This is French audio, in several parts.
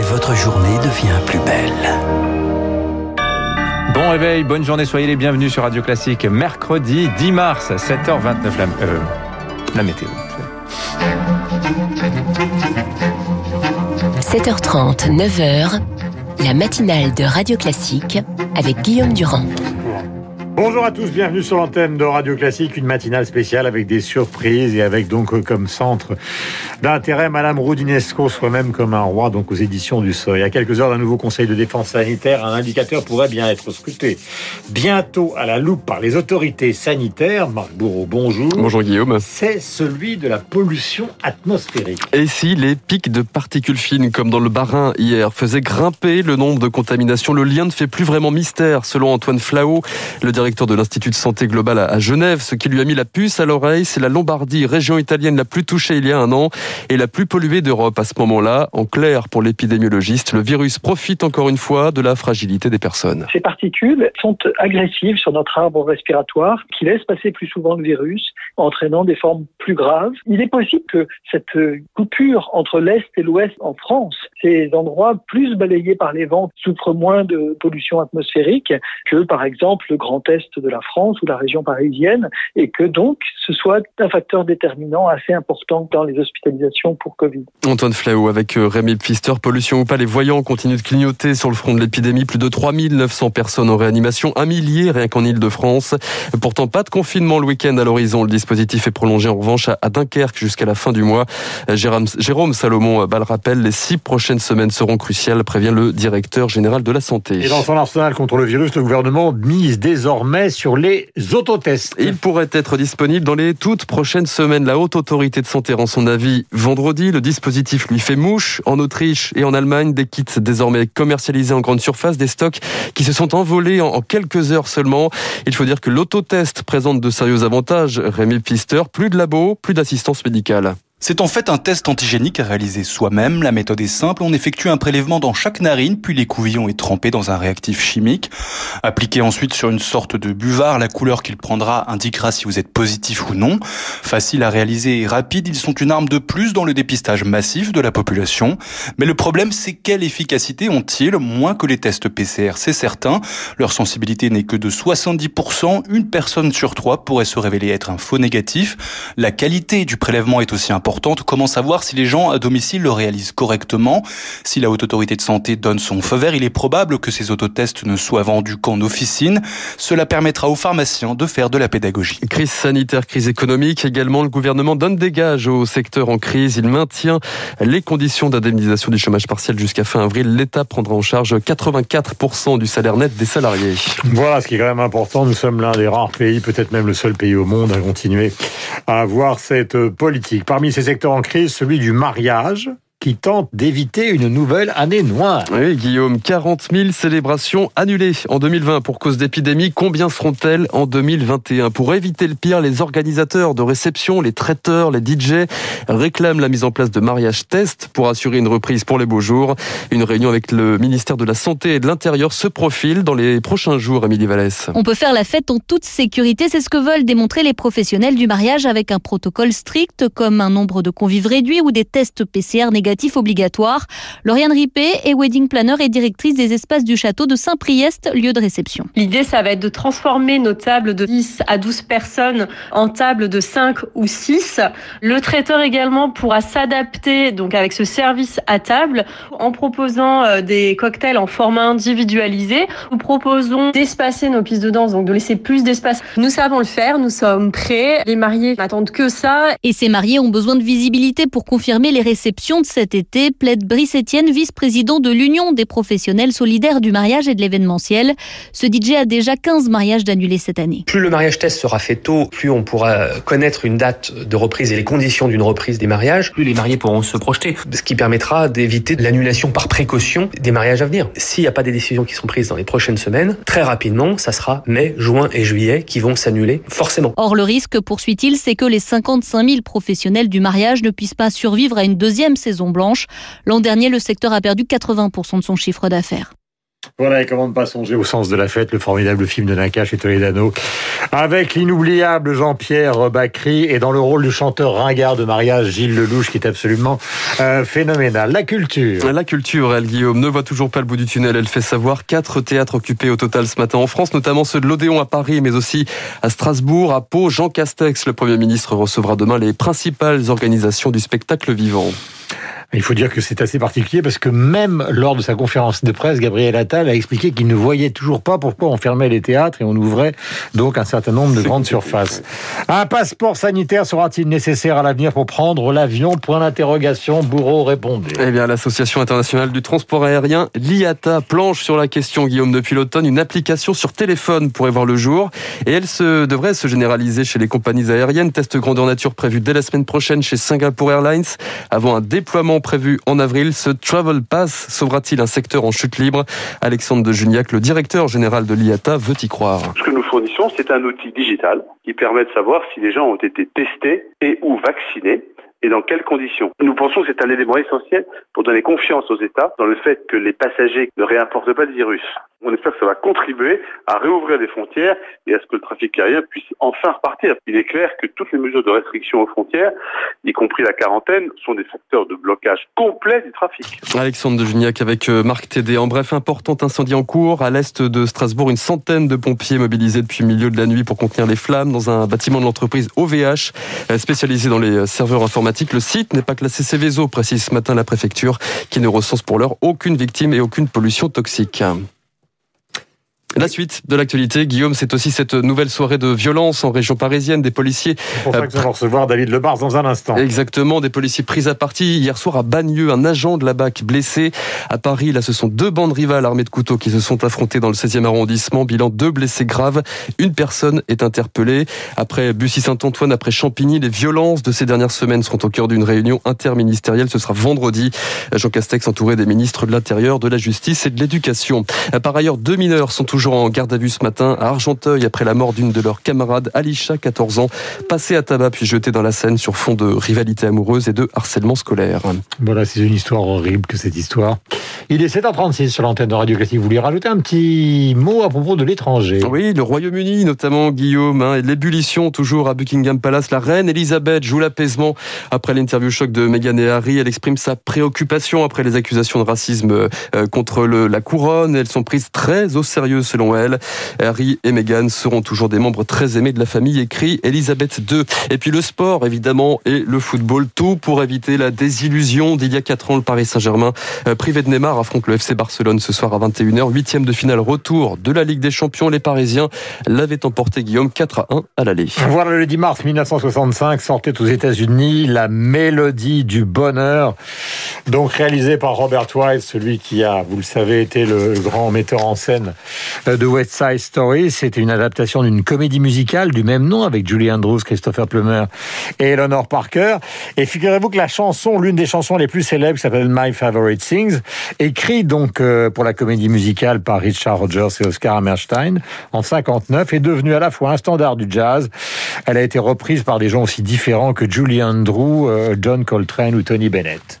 et votre journée devient plus belle. Bon réveil, bonne journée, soyez les bienvenus sur Radio Classique. Mercredi 10 mars, 7h29, la, euh, la météo. 7h30, 9h, la matinale de Radio Classique avec Guillaume Durand. Bonjour à tous, bienvenue sur l'antenne de Radio Classique, une matinale spéciale avec des surprises et avec donc euh, comme centre d'intérêt Madame Roudinesco, soi-même comme un roi, donc aux éditions du Seuil. À quelques heures d'un nouveau conseil de défense sanitaire, un indicateur pourrait bien être scruté bientôt à la loupe par les autorités sanitaires. Marc Bourreau, bonjour. Bonjour Guillaume. C'est celui de la pollution atmosphérique. Et si les pics de particules fines, comme dans le Bas-Rhin hier, faisaient grimper le nombre de contaminations, le lien ne fait plus vraiment mystère, selon Antoine Flao, le directeur de l'Institut de santé globale à Genève. Ce qui lui a mis la puce à l'oreille, c'est la Lombardie, région italienne la plus touchée il y a un an et la plus polluée d'Europe à ce moment-là. En clair, pour l'épidémiologiste, le virus profite encore une fois de la fragilité des personnes. Ces particules sont agressives sur notre arbre respiratoire qui laisse passer plus souvent le virus, entraînant des formes plus graves. Il est possible que cette coupure entre l'Est et l'Ouest en France, ces endroits plus balayés par les vents, souffrent moins de pollution atmosphérique que, par exemple, le Grand Est de la France ou la région parisienne et que donc ce soit un facteur déterminant assez important dans les hospitalisations pour Covid. Antoine Flau avec euh, Rémi Pfister, pollution ou pas, les voyants continuent de clignoter sur le front de l'épidémie. Plus de 3900 personnes en réanimation, un millier rien qu'en Ile-de-France. Pourtant, pas de confinement le week-end à l'horizon. Le dispositif est prolongé en revanche à Dunkerque jusqu'à la fin du mois. Jérôme, Jérôme Salomon bah, le rappelle, les six prochaines semaines seront cruciales, prévient le directeur général de la santé. Et dans son arsenal contre le virus, le gouvernement mise désormais sur les autotests. Il pourrait être disponible dans les toutes prochaines semaines. La Haute Autorité de Santé rend son avis vendredi. Le dispositif lui fait mouche. En Autriche et en Allemagne, des kits désormais commercialisés en grande surface, des stocks qui se sont envolés en quelques heures seulement. Il faut dire que l'autotest présente de sérieux avantages. Rémi Pfister, plus de labos, plus d'assistance médicale. C'est en fait un test antigénique à réaliser soi-même. La méthode est simple. On effectue un prélèvement dans chaque narine, puis l'écouvillon est trempé dans un réactif chimique. Appliqué ensuite sur une sorte de buvard, la couleur qu'il prendra indiquera si vous êtes positif ou non. Facile à réaliser et rapide, ils sont une arme de plus dans le dépistage massif de la population. Mais le problème, c'est quelle efficacité ont-ils Moins que les tests PCR, c'est certain. Leur sensibilité n'est que de 70%. Une personne sur trois pourrait se révéler être un faux négatif. La qualité du prélèvement est aussi importante Comment savoir si les gens à domicile le réalisent correctement? Si la Haute Autorité de Santé donne son feu vert, il est probable que ces autotests ne soient vendus qu'en officine. Cela permettra aux pharmaciens de faire de la pédagogie. Crise sanitaire, crise économique également. Le gouvernement donne des gages au secteur en crise. Il maintient les conditions d'indemnisation du chômage partiel jusqu'à fin avril. L'État prendra en charge 84% du salaire net des salariés. Voilà ce qui est quand même important. Nous sommes l'un des rares pays, peut-être même le seul pays au monde à continuer à avoir cette politique. Parmi ces secteurs en crise, celui du mariage, qui tente d'éviter une nouvelle année noire. Oui, Guillaume, 40 000 célébrations annulées en 2020 pour cause d'épidémie. Combien seront-elles en 2021 Pour éviter le pire, les organisateurs de réception, les traiteurs, les DJ réclament la mise en place de mariage test pour assurer une reprise pour les beaux jours. Une réunion avec le ministère de la Santé et de l'Intérieur se profile dans les prochains jours, Émilie Vallès. On peut faire la fête en toute sécurité, c'est ce que veulent démontrer les professionnels du mariage avec un protocole strict comme un nombre de convives réduit ou des tests PCR négatifs obligatoire. Lauriane Ripé est wedding planner et directrice des espaces du château de Saint-Priest, lieu de réception. L'idée, ça va être de transformer nos tables de 10 à 12 personnes en tables de 5 ou 6. Le traiteur également pourra s'adapter donc avec ce service à table en proposant euh, des cocktails en format individualisé. Nous proposons d'espacer nos pistes de danse, donc de laisser plus d'espace. Nous savons le faire, nous sommes prêts. Les mariés n'attendent que ça. Et ces mariés ont besoin de visibilité pour confirmer les réceptions de cette cet été, plaide Brice Etienne, vice-président de l'Union des professionnels solidaires du mariage et de l'événementiel. Ce DJ a déjà 15 mariages d'annulés cette année. Plus le mariage test sera fait tôt, plus on pourra connaître une date de reprise et les conditions d'une reprise des mariages, plus les mariés pourront se projeter, ce qui permettra d'éviter l'annulation par précaution des mariages à venir. S'il n'y a pas des décisions qui sont prises dans les prochaines semaines, très rapidement, ça sera mai, juin et juillet qui vont s'annuler forcément. Or, le risque, poursuit-il, c'est que les 55 000 professionnels du mariage ne puissent pas survivre à une deuxième saison blanche. L'an dernier, le secteur a perdu 80% de son chiffre d'affaires. Voilà, et comment ne pas songer au sens de la fête, le formidable film de Nakache et Toledano, avec l'inoubliable Jean-Pierre Bacry et dans le rôle du chanteur ringard de mariage Gilles Lelouch, qui est absolument euh, phénoménal. La culture. La culture, elle, Guillaume, ne voit toujours pas le bout du tunnel. Elle fait savoir quatre théâtres occupés au total ce matin en France, notamment ceux de l'Odéon à Paris, mais aussi à Strasbourg, à Pau. Jean Castex, le Premier ministre, recevra demain les principales organisations du spectacle vivant. Il faut dire que c'est assez particulier parce que même lors de sa conférence de presse, Gabriel Attal a expliqué qu'il ne voyait toujours pas pourquoi on fermait les théâtres et on ouvrait donc un certain nombre de grandes surfaces. Un passeport sanitaire sera-t-il nécessaire à l'avenir pour prendre l'avion? Point d'interrogation, Bourreau répondait. Eh bien, l'Association internationale du transport aérien, l'IATA, planche sur la question, Guillaume, depuis l'automne. Une application sur téléphone pourrait voir le jour et elle se, devrait se généraliser chez les compagnies aériennes. Test grandeur nature prévu dès la semaine prochaine chez Singapore Airlines avant un déploiement prévu en avril. Ce Travel Pass sauvera-t-il un secteur en chute libre? Alexandre de Juniac, le directeur général de l'IATA, veut y croire. Ce que nous fournissons, c'est un outil digital qui permet de savoir si les gens ont été testés et ou vaccinés et dans quelles conditions? Nous pensons que c'est un élément essentiel pour donner confiance aux États dans le fait que les passagers ne réimportent pas de virus. On espère que ça va contribuer à réouvrir les frontières et à ce que le trafic aérien puisse enfin repartir. Il est clair que toutes les mesures de restriction aux frontières, y compris la quarantaine, sont des facteurs de blocage complet du trafic. Alexandre de Juniac avec euh, Marc Tédé. En bref, important incendie en cours à l'est de Strasbourg. Une centaine de pompiers mobilisés depuis le milieu de la nuit pour contenir les flammes dans un bâtiment de l'entreprise OVH euh, spécialisé dans les euh, serveurs informatiques. Le site n'est pas classé Céveso, précise ce matin la préfecture, qui ne recense pour l'heure aucune victime et aucune pollution toxique. La suite de l'actualité, Guillaume, c'est aussi cette nouvelle soirée de violence en région parisienne. Des policiers. C'est pour ça que nous allons recevoir David Lebars dans un instant. Exactement, des policiers pris à partie. Hier soir à Bagneux, un agent de la BAC blessé. À Paris, là, ce sont deux bandes rivales armées de couteaux qui se sont affrontées dans le 16e arrondissement. Bilan deux blessés graves. Une personne est interpellée. Après Bussy-Saint-Antoine, après Champigny, les violences de ces dernières semaines seront au cœur d'une réunion interministérielle. Ce sera vendredi. Jean Castex entouré des ministres de l'Intérieur, de la Justice et de l'Éducation. Par ailleurs, deux mineurs sont toujours en garde à vue ce matin à Argenteuil après la mort d'une de leurs camarades, Alisha, 14 ans, passée à tabac puis jetée dans la Seine sur fond de rivalité amoureuse et de harcèlement scolaire. Voilà, c'est une histoire horrible que cette histoire. Il est 7h36 sur l'antenne de Radio Classique. Vous voulez rajouter un petit mot à propos de l'étranger? Oui, le Royaume-Uni, notamment Guillaume, hein, et l'ébullition toujours à Buckingham Palace. La reine Elisabeth joue l'apaisement après l'interview choc de Meghan et Harry. Elle exprime sa préoccupation après les accusations de racisme euh, contre le, la couronne. Elles sont prises très au sérieux selon elle. Harry et Meghan seront toujours des membres très aimés de la famille, écrit Elisabeth II. Et puis le sport, évidemment, et le football. Tout pour éviter la désillusion d'il y a 4 ans. Le Paris Saint-Germain, euh, privé de Neymar, affronte le FC Barcelone ce soir à 21h. Huitième de finale retour de la Ligue des Champions. Les Parisiens l'avaient emporté, Guillaume, 4 à 1 à l'aller. Voilà, le 10 mars 1965 sortait aux États-Unis la mélodie du bonheur, donc réalisée par Robert Wise, celui qui a, vous le savez, été le grand metteur en scène de West Side Story. C'était une adaptation d'une comédie musicale du même nom avec Julie Andrews, Christopher Plummer et Eleanor Parker. Et figurez-vous que la chanson, l'une des chansons les plus célèbres, s'appelle My Favorite Things, écrite donc euh, pour la comédie musicale par Richard Rogers et Oscar Hammerstein en 59, est devenue à la fois un standard du jazz. Elle a été reprise par des gens aussi différents que Julie Andrews, euh, John Coltrane ou Tony Bennett.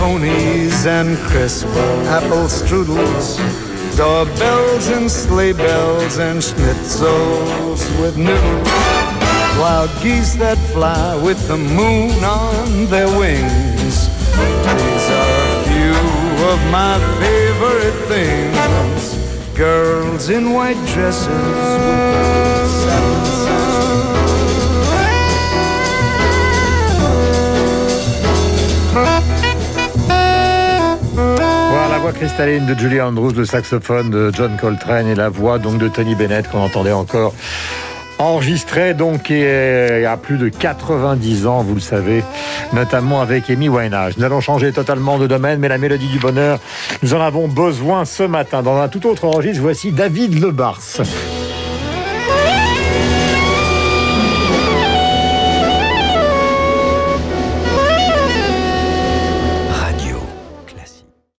Ponies and crisp apple strudels, doorbells and sleigh bells and schnitzels with noodles. Wild geese that fly with the moon on their wings. These are a few of my favorite things. Girls in white dresses with satin cristalline de Julie Andrews, le saxophone de John Coltrane et la voix donc de Tony Bennett qu'on entendait encore enregistré donc y a plus de 90 ans, vous le savez, notamment avec Amy Winehouse. Nous allons changer totalement de domaine, mais la mélodie du bonheur, nous en avons besoin ce matin. Dans un tout autre registre, voici David Lebars.